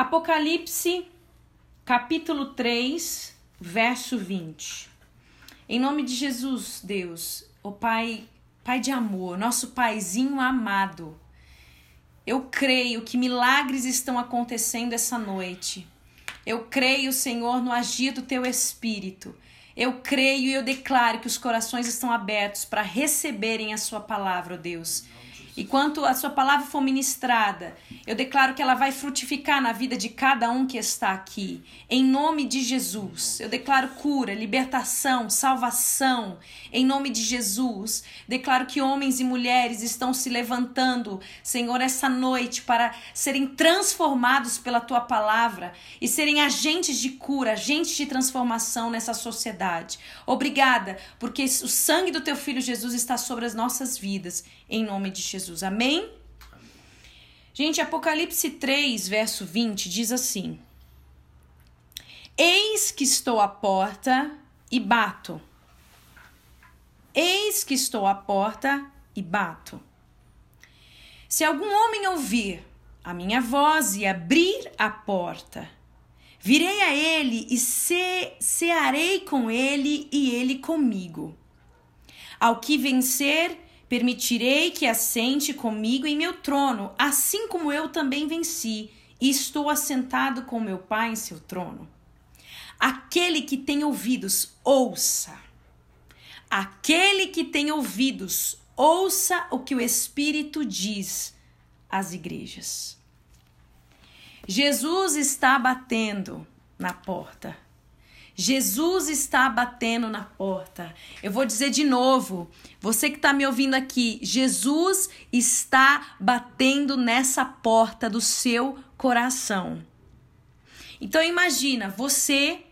Apocalipse, capítulo 3, verso 20. Em nome de Jesus, Deus, o Pai, Pai de amor, nosso Paizinho amado, eu creio que milagres estão acontecendo essa noite. Eu creio, Senhor, no agir do teu Espírito. Eu creio e eu declaro que os corações estão abertos para receberem a sua palavra, Deus. E quanto a sua palavra for ministrada, eu declaro que ela vai frutificar na vida de cada um que está aqui. Em nome de Jesus, eu declaro cura, libertação, salvação. Em nome de Jesus, declaro que homens e mulheres estão se levantando, Senhor, essa noite para serem transformados pela tua palavra e serem agentes de cura, agentes de transformação nessa sociedade. Obrigada, porque o sangue do teu filho Jesus está sobre as nossas vidas. Em nome de Jesus. Amém? Gente, Apocalipse 3, verso 20 diz assim: Eis que estou à porta e bato. Eis que estou à porta e bato. Se algum homem ouvir a minha voz e abrir a porta, virei a ele e ce cearei com ele e ele comigo. Ao que vencer, Permitirei que assente comigo em meu trono, assim como eu também venci e estou assentado com meu Pai em seu trono. Aquele que tem ouvidos, ouça. Aquele que tem ouvidos, ouça o que o Espírito diz às igrejas. Jesus está batendo na porta. Jesus está batendo na porta. Eu vou dizer de novo, você que está me ouvindo aqui, Jesus está batendo nessa porta do seu coração. Então imagina, você,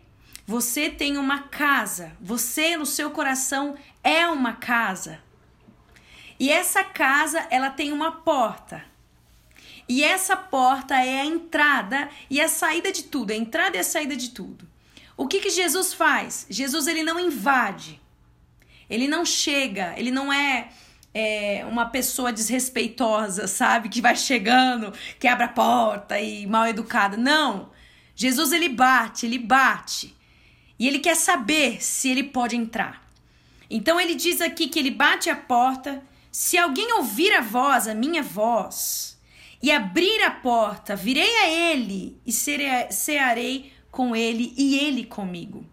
você tem uma casa, você no seu coração é uma casa. E essa casa, ela tem uma porta. E essa porta é a entrada e a saída de tudo, a entrada e a saída de tudo. O que, que Jesus faz? Jesus ele não invade, ele não chega, ele não é, é uma pessoa desrespeitosa, sabe? Que vai chegando, que abre a porta e mal educada. Não. Jesus ele bate, ele bate. E ele quer saber se ele pode entrar. Então ele diz aqui que ele bate a porta. Se alguém ouvir a voz, a minha voz, e abrir a porta, virei a ele e cearei com ele e ele comigo.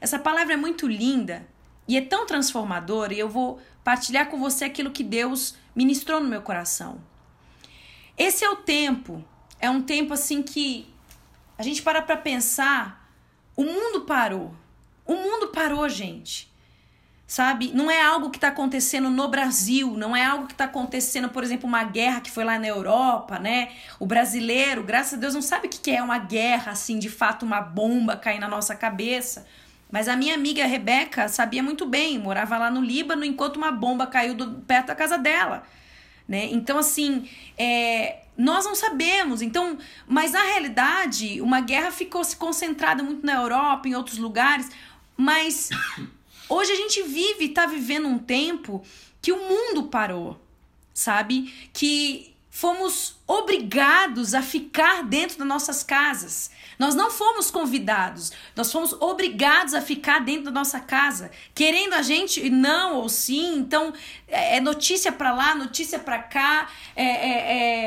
Essa palavra é muito linda e é tão transformadora e eu vou partilhar com você aquilo que Deus ministrou no meu coração. Esse é o tempo, é um tempo assim que a gente para para pensar, o mundo parou. O mundo parou, gente sabe? Não é algo que está acontecendo no Brasil, não é algo que está acontecendo, por exemplo, uma guerra que foi lá na Europa, né? O brasileiro, graças a Deus, não sabe o que é uma guerra, assim, de fato, uma bomba cair na nossa cabeça. Mas a minha amiga Rebeca sabia muito bem, morava lá no Líbano enquanto uma bomba caiu do, perto da casa dela. Né? Então, assim, é, nós não sabemos. Então, mas na realidade, uma guerra ficou se concentrada muito na Europa, em outros lugares, mas Hoje a gente vive, está vivendo um tempo que o mundo parou, sabe? Que fomos obrigados a ficar dentro das nossas casas. Nós não fomos convidados, nós fomos obrigados a ficar dentro da nossa casa, querendo a gente não ou sim. Então é, é notícia para lá, notícia para cá, é, é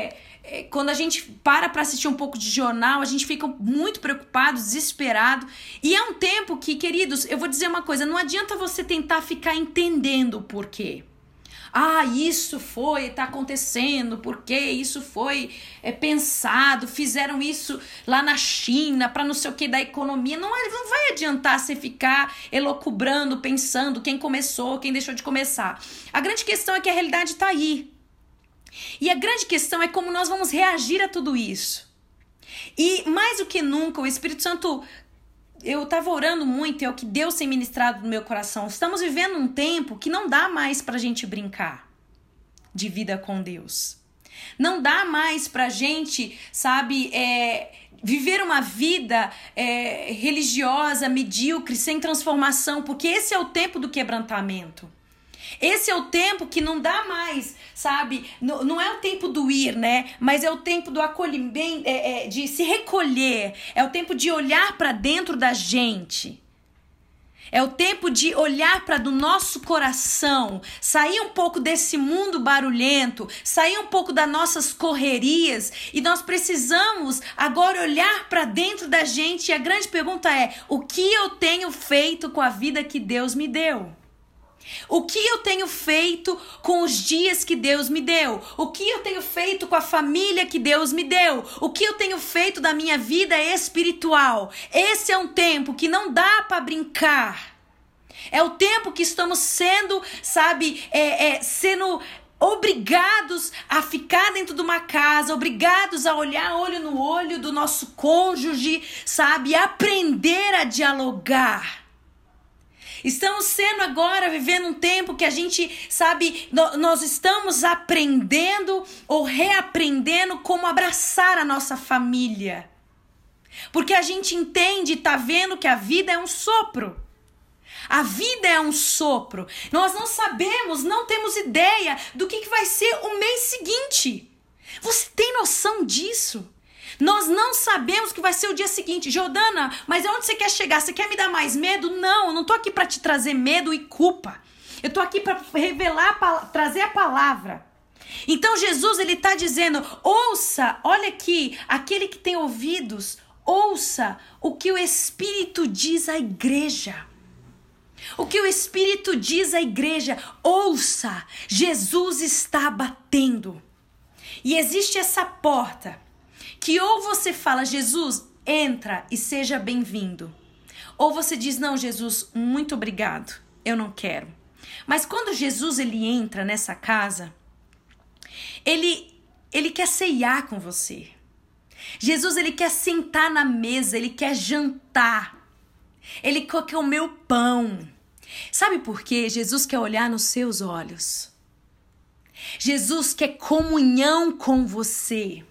é, quando a gente para para assistir um pouco de jornal, a gente fica muito preocupado, desesperado. E é um tempo que, queridos, eu vou dizer uma coisa: não adianta você tentar ficar entendendo o porquê. Ah, isso foi, está acontecendo, porque isso foi é, pensado, fizeram isso lá na China para não sei o que da economia. Não, não vai adiantar você ficar elocubrando, pensando quem começou, quem deixou de começar. A grande questão é que a realidade está aí. E a grande questão é como nós vamos reagir a tudo isso. E mais do que nunca, o Espírito Santo, eu estava orando muito, é o que Deus tem ministrado no meu coração. Estamos vivendo um tempo que não dá mais para a gente brincar de vida com Deus. Não dá mais para a gente, sabe, é, viver uma vida é, religiosa, medíocre, sem transformação, porque esse é o tempo do quebrantamento. Esse é o tempo que não dá mais, sabe? Não, não é o tempo do ir, né? Mas é o tempo do acolhimento, é, é, de se recolher. É o tempo de olhar para dentro da gente. É o tempo de olhar para do nosso coração, sair um pouco desse mundo barulhento, sair um pouco das nossas correrias e nós precisamos agora olhar para dentro da gente. E a grande pergunta é: o que eu tenho feito com a vida que Deus me deu? O que eu tenho feito com os dias que Deus me deu? O que eu tenho feito com a família que Deus me deu? O que eu tenho feito da minha vida espiritual? Esse é um tempo que não dá para brincar. É o tempo que estamos sendo, sabe, é, é, sendo obrigados a ficar dentro de uma casa, obrigados a olhar olho no olho do nosso cônjuge, sabe, aprender a dialogar. Estamos sendo agora vivendo um tempo que a gente, sabe, nós estamos aprendendo ou reaprendendo como abraçar a nossa família. Porque a gente entende tá vendo que a vida é um sopro. A vida é um sopro. Nós não sabemos, não temos ideia do que, que vai ser o mês seguinte. Você tem noção disso? Nós não sabemos que vai ser o dia seguinte. Jordana, mas aonde você quer chegar? Você quer me dar mais medo? Não, eu não tô aqui para te trazer medo e culpa. Eu tô aqui para revelar, trazer a palavra. Então Jesus ele está dizendo: ouça, olha aqui, aquele que tem ouvidos, ouça o que o Espírito diz à igreja. O que o Espírito diz à igreja, ouça, Jesus está batendo. E existe essa porta que ou você fala, Jesus, entra e seja bem-vindo. Ou você diz, não, Jesus, muito obrigado, eu não quero. Mas quando Jesus ele entra nessa casa, ele ele quer ceiar com você. Jesus ele quer sentar na mesa, ele quer jantar. Ele quer o pão. Sabe por quê? Jesus quer olhar nos seus olhos. Jesus quer comunhão com você.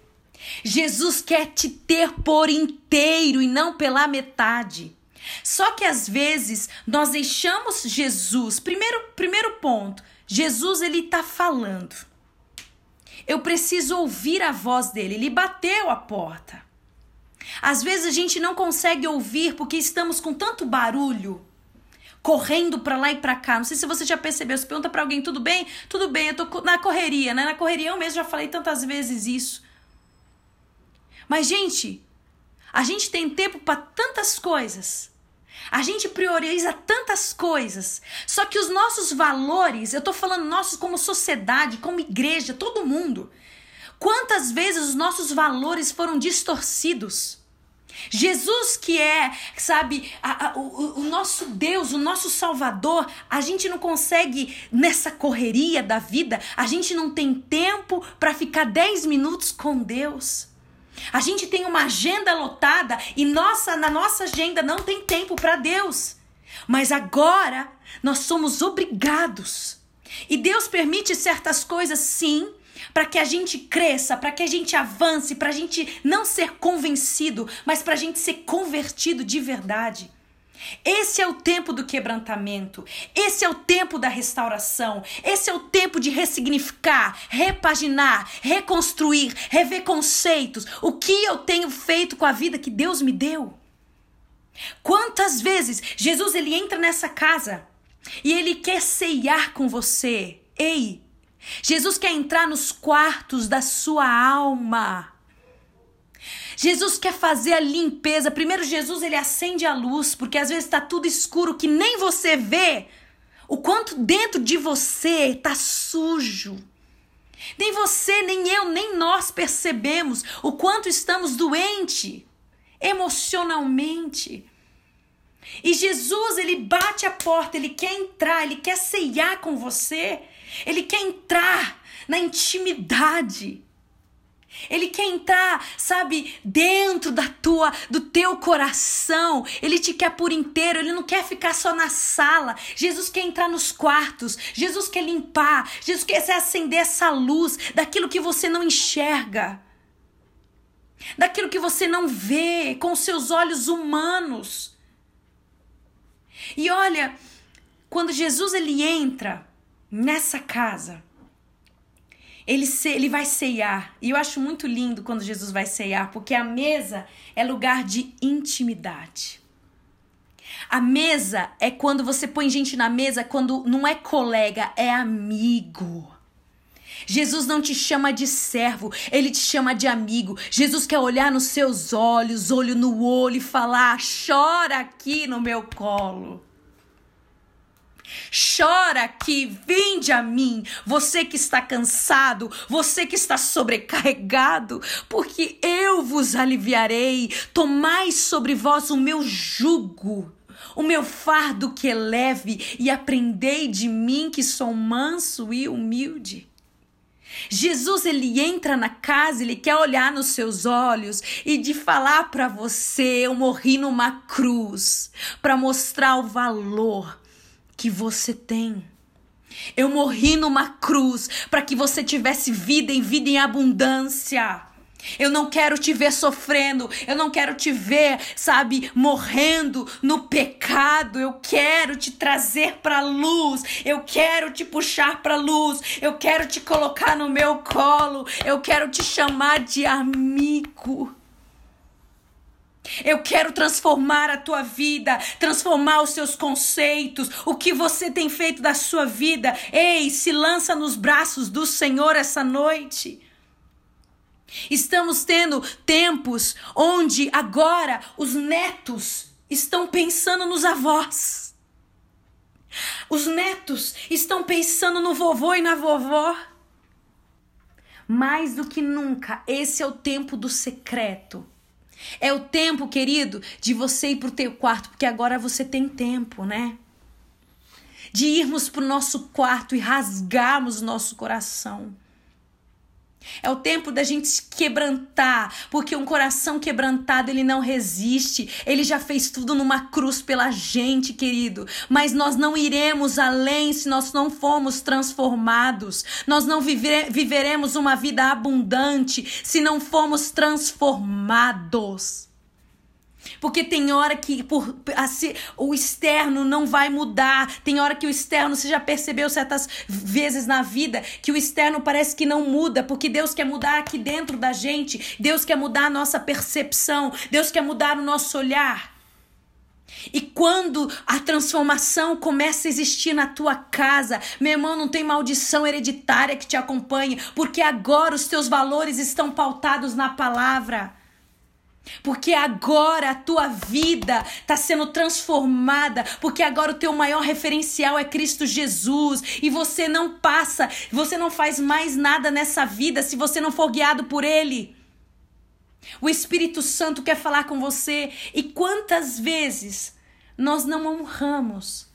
Jesus quer te ter por inteiro e não pela metade. Só que às vezes nós deixamos Jesus. Primeiro, primeiro ponto, Jesus ele está falando. Eu preciso ouvir a voz dele. Ele bateu a porta. Às vezes a gente não consegue ouvir porque estamos com tanto barulho, correndo para lá e para cá. Não sei se você já percebeu. Se pergunta para alguém, tudo bem? Tudo bem, eu tô na correria, né? Na correria eu mesmo já falei tantas vezes isso. Mas, gente, a gente tem tempo para tantas coisas. A gente prioriza tantas coisas. Só que os nossos valores, eu tô falando nossos como sociedade, como igreja, todo mundo. Quantas vezes os nossos valores foram distorcidos? Jesus, que é, sabe, a, a, o, o, nosso Deus, o nosso Salvador, a gente não consegue, nessa correria da vida, a gente não tem tempo para ficar 10 minutos com Deus. A gente tem uma agenda lotada e nossa, na nossa agenda não tem tempo para Deus. Mas agora nós somos obrigados. E Deus permite certas coisas, sim, para que a gente cresça, para que a gente avance, para a gente não ser convencido, mas para a gente ser convertido de verdade. Esse é o tempo do quebrantamento, esse é o tempo da restauração, esse é o tempo de ressignificar, repaginar, reconstruir, rever conceitos. O que eu tenho feito com a vida que Deus me deu? Quantas vezes Jesus ele entra nessa casa e ele quer ceiar com você? Ei, Jesus quer entrar nos quartos da sua alma. Jesus quer fazer a limpeza. Primeiro, Jesus ele acende a luz, porque às vezes está tudo escuro que nem você vê. O quanto dentro de você está sujo. Nem você, nem eu, nem nós percebemos o quanto estamos doentes emocionalmente. E Jesus, ele bate a porta, ele quer entrar, ele quer ceiar com você. Ele quer entrar na intimidade. Ele quer entrar, sabe, dentro da tua, do teu coração. Ele te quer por inteiro, ele não quer ficar só na sala. Jesus quer entrar nos quartos. Jesus quer limpar. Jesus quer acender essa luz daquilo que você não enxerga. Daquilo que você não vê com seus olhos humanos. E olha, quando Jesus ele entra, nessa casa, ele, ele vai ceiar. E eu acho muito lindo quando Jesus vai ceiar, porque a mesa é lugar de intimidade. A mesa é quando você põe gente na mesa, quando não é colega, é amigo. Jesus não te chama de servo, ele te chama de amigo. Jesus quer olhar nos seus olhos, olho no olho e falar: chora aqui no meu colo. Chora aqui, vinde a mim, você que está cansado, você que está sobrecarregado, porque eu vos aliviarei. Tomai sobre vós o meu jugo o meu fardo que é leve, e aprendei de mim que sou manso e humilde. Jesus ele entra na casa, ele quer olhar nos seus olhos e de falar para você, eu morri numa cruz para mostrar o valor que você tem. Eu morri numa cruz para que você tivesse vida em vida em abundância. Eu não quero te ver sofrendo, eu não quero te ver, sabe, morrendo no pecado. Eu quero te trazer para luz, eu quero te puxar para luz, eu quero te colocar no meu colo, eu quero te chamar de amigo. Eu quero transformar a tua vida, transformar os seus conceitos, o que você tem feito da sua vida. Ei, se lança nos braços do Senhor essa noite. Estamos tendo tempos onde agora os netos estão pensando nos avós. Os netos estão pensando no vovô e na vovó. Mais do que nunca, esse é o tempo do secreto. É o tempo, querido, de você ir pro teu quarto, porque agora você tem tempo, né? De irmos pro nosso quarto e rasgarmos nosso coração é o tempo da gente quebrantar, porque um coração quebrantado ele não resiste. Ele já fez tudo numa cruz pela gente, querido. Mas nós não iremos além se nós não formos transformados. Nós não viver, viveremos uma vida abundante se não formos transformados. Porque tem hora que por, assim, o externo não vai mudar. Tem hora que o externo, você já percebeu certas vezes na vida que o externo parece que não muda, porque Deus quer mudar aqui dentro da gente. Deus quer mudar a nossa percepção. Deus quer mudar o nosso olhar. E quando a transformação começa a existir na tua casa, meu irmão, não tem maldição hereditária que te acompanhe, porque agora os teus valores estão pautados na palavra. Porque agora a tua vida está sendo transformada, porque agora o teu maior referencial é Cristo Jesus e você não passa, você não faz mais nada nessa vida se você não for guiado por Ele. O Espírito Santo quer falar com você e quantas vezes nós não honramos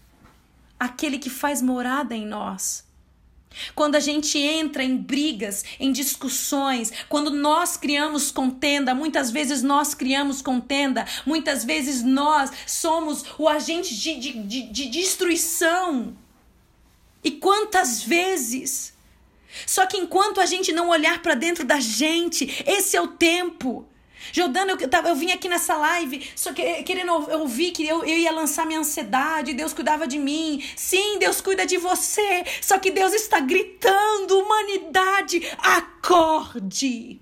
aquele que faz morada em nós? Quando a gente entra em brigas, em discussões, quando nós criamos contenda, muitas vezes nós criamos contenda, muitas vezes nós somos o agente de, de, de, de destruição. E quantas vezes? Só que enquanto a gente não olhar para dentro da gente, esse é o tempo. Jordana, eu, tava, eu vim aqui nessa live só que, querendo ouvir que eu, eu ia lançar minha ansiedade, Deus cuidava de mim. Sim, Deus cuida de você. Só que Deus está gritando: humanidade, acorde.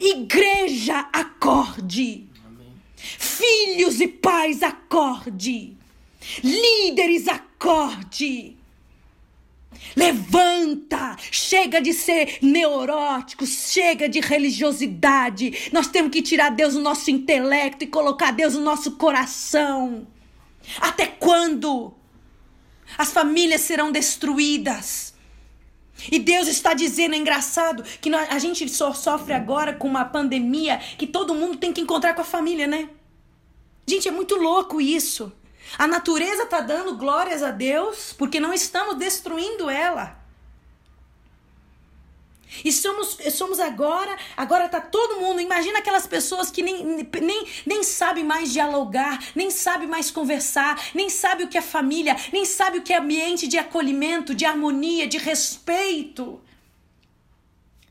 Igreja, acorde. Amém. Filhos e pais, acorde. Líderes, acorde. Levanta! Chega de ser neurótico, chega de religiosidade. Nós temos que tirar Deus do nosso intelecto e colocar Deus no nosso coração. Até quando? As famílias serão destruídas. E Deus está dizendo, é engraçado, que a gente só sofre agora com uma pandemia que todo mundo tem que encontrar com a família, né? Gente, é muito louco isso. A natureza está dando glórias a Deus porque não estamos destruindo ela. E somos, somos agora, agora está todo mundo. Imagina aquelas pessoas que nem, nem, nem sabem mais dialogar, nem sabem mais conversar, nem sabem o que é família, nem sabem o que é ambiente de acolhimento, de harmonia, de respeito.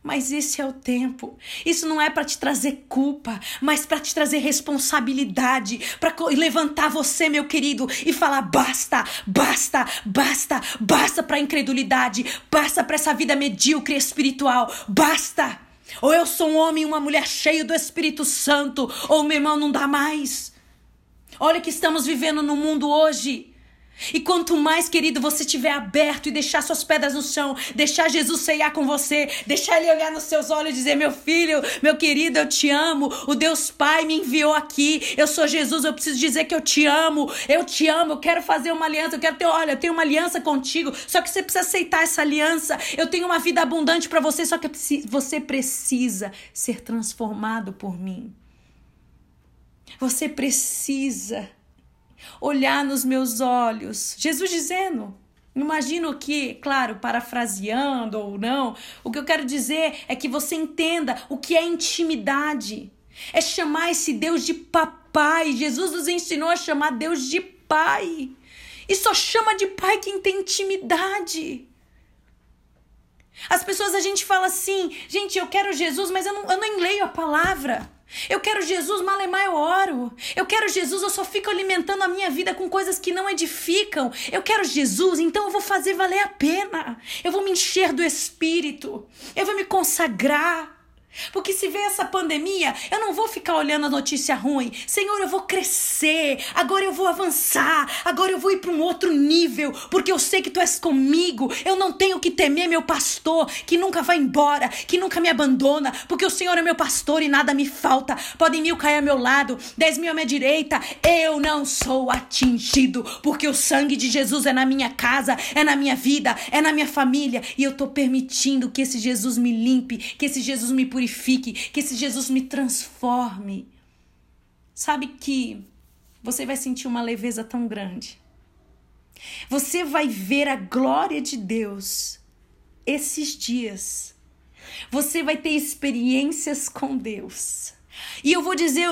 Mas esse é o tempo. Isso não é para te trazer culpa, mas para te trazer responsabilidade, para levantar você, meu querido, e falar basta, basta, basta, basta para incredulidade, basta para essa vida medíocre espiritual, basta. Ou eu sou um homem e uma mulher cheio do Espírito Santo, ou meu irmão não dá mais. Olha que estamos vivendo no mundo hoje. E quanto mais, querido, você estiver aberto e deixar suas pedras no chão, deixar Jesus ceiar com você, deixar ele olhar nos seus olhos e dizer: Meu filho, meu querido, eu te amo. O Deus Pai me enviou aqui. Eu sou Jesus, eu preciso dizer que eu te amo. Eu te amo, eu quero fazer uma aliança. Eu quero ter, olha, eu tenho uma aliança contigo. Só que você precisa aceitar essa aliança. Eu tenho uma vida abundante para você, só que você precisa ser transformado por mim. Você precisa olhar nos meus olhos. Jesus dizendo. Imagino que, claro, parafraseando ou não, o que eu quero dizer é que você entenda o que é intimidade. É chamar esse Deus de papai. Jesus nos ensinou a chamar Deus de pai. E só chama de pai quem tem intimidade. As pessoas a gente fala assim, gente, eu quero Jesus, mas eu não, eu nem leio a palavra. Eu quero Jesus, malemar eu oro. Eu quero Jesus, eu só fico alimentando a minha vida com coisas que não edificam. Eu quero Jesus, então eu vou fazer valer a pena. Eu vou me encher do Espírito. Eu vou me consagrar. Porque se vê essa pandemia, eu não vou ficar olhando a notícia ruim. Senhor, eu vou crescer. Agora eu vou avançar. Agora eu vou ir para um outro nível. Porque eu sei que tu és comigo. Eu não tenho que temer meu pastor, que nunca vai embora, que nunca me abandona. Porque o Senhor é meu pastor e nada me falta. Podem mil cair ao meu lado, dez mil à minha direita. Eu não sou atingido. Porque o sangue de Jesus é na minha casa, é na minha vida, é na minha família. E eu tô permitindo que esse Jesus me limpe, que esse Jesus me purifique purifique, que esse Jesus me transforme. Sabe que você vai sentir uma leveza tão grande. Você vai ver a glória de Deus esses dias. Você vai ter experiências com Deus. E eu vou dizer,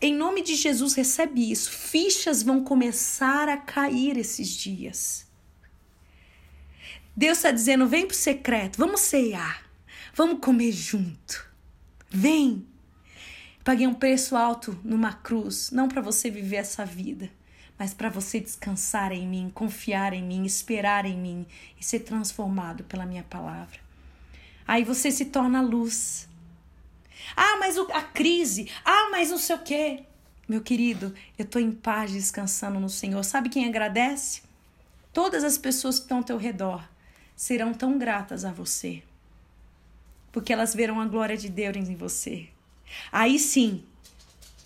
em nome de Jesus, recebe isso. Fichas vão começar a cair esses dias. Deus está dizendo: vem pro secreto, vamos cear, vamos comer junto. Vem! Paguei um preço alto numa cruz, não para você viver essa vida, mas para você descansar em mim, confiar em mim, esperar em mim e ser transformado pela minha palavra. Aí você se torna luz. Ah, mas a crise. Ah, mas não sei o quê. Meu querido, eu estou em paz descansando no Senhor. Sabe quem agradece? Todas as pessoas que estão ao teu redor serão tão gratas a você porque elas verão a glória de Deus em você. Aí sim,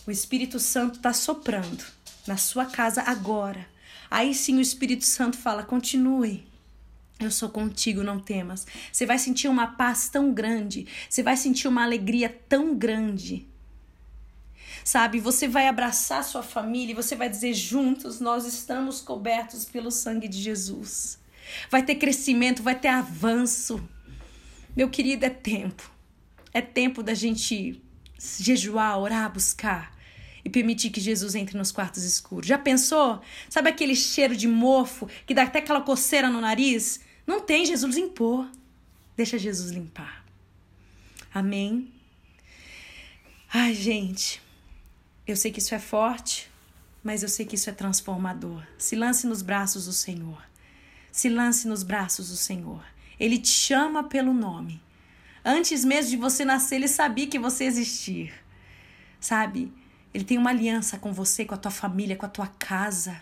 o Espírito Santo está soprando na sua casa agora. Aí sim o Espírito Santo fala: continue. Eu sou contigo, não temas. Você vai sentir uma paz tão grande, você vai sentir uma alegria tão grande. Sabe, você vai abraçar sua família e você vai dizer: juntos nós estamos cobertos pelo sangue de Jesus. Vai ter crescimento, vai ter avanço. Meu querido, é tempo. É tempo da gente jejuar, orar, buscar e permitir que Jesus entre nos quartos escuros. Já pensou? Sabe aquele cheiro de mofo que dá até aquela coceira no nariz? Não tem, Jesus limpou. Deixa Jesus limpar. Amém? Ai, gente, eu sei que isso é forte, mas eu sei que isso é transformador. Se lance nos braços do Senhor. Se lance nos braços do Senhor. Ele te chama pelo nome. Antes mesmo de você nascer, ele sabia que você existir. Sabe? Ele tem uma aliança com você, com a tua família, com a tua casa.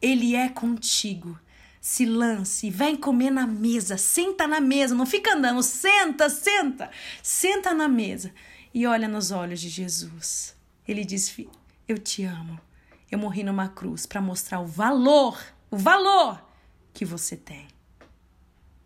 Ele é contigo. Se lance, vem comer na mesa, senta na mesa, não fica andando, senta, senta, senta na mesa e olha nos olhos de Jesus. Ele diz: Eu te amo. Eu morri numa cruz para mostrar o valor, o valor que você tem.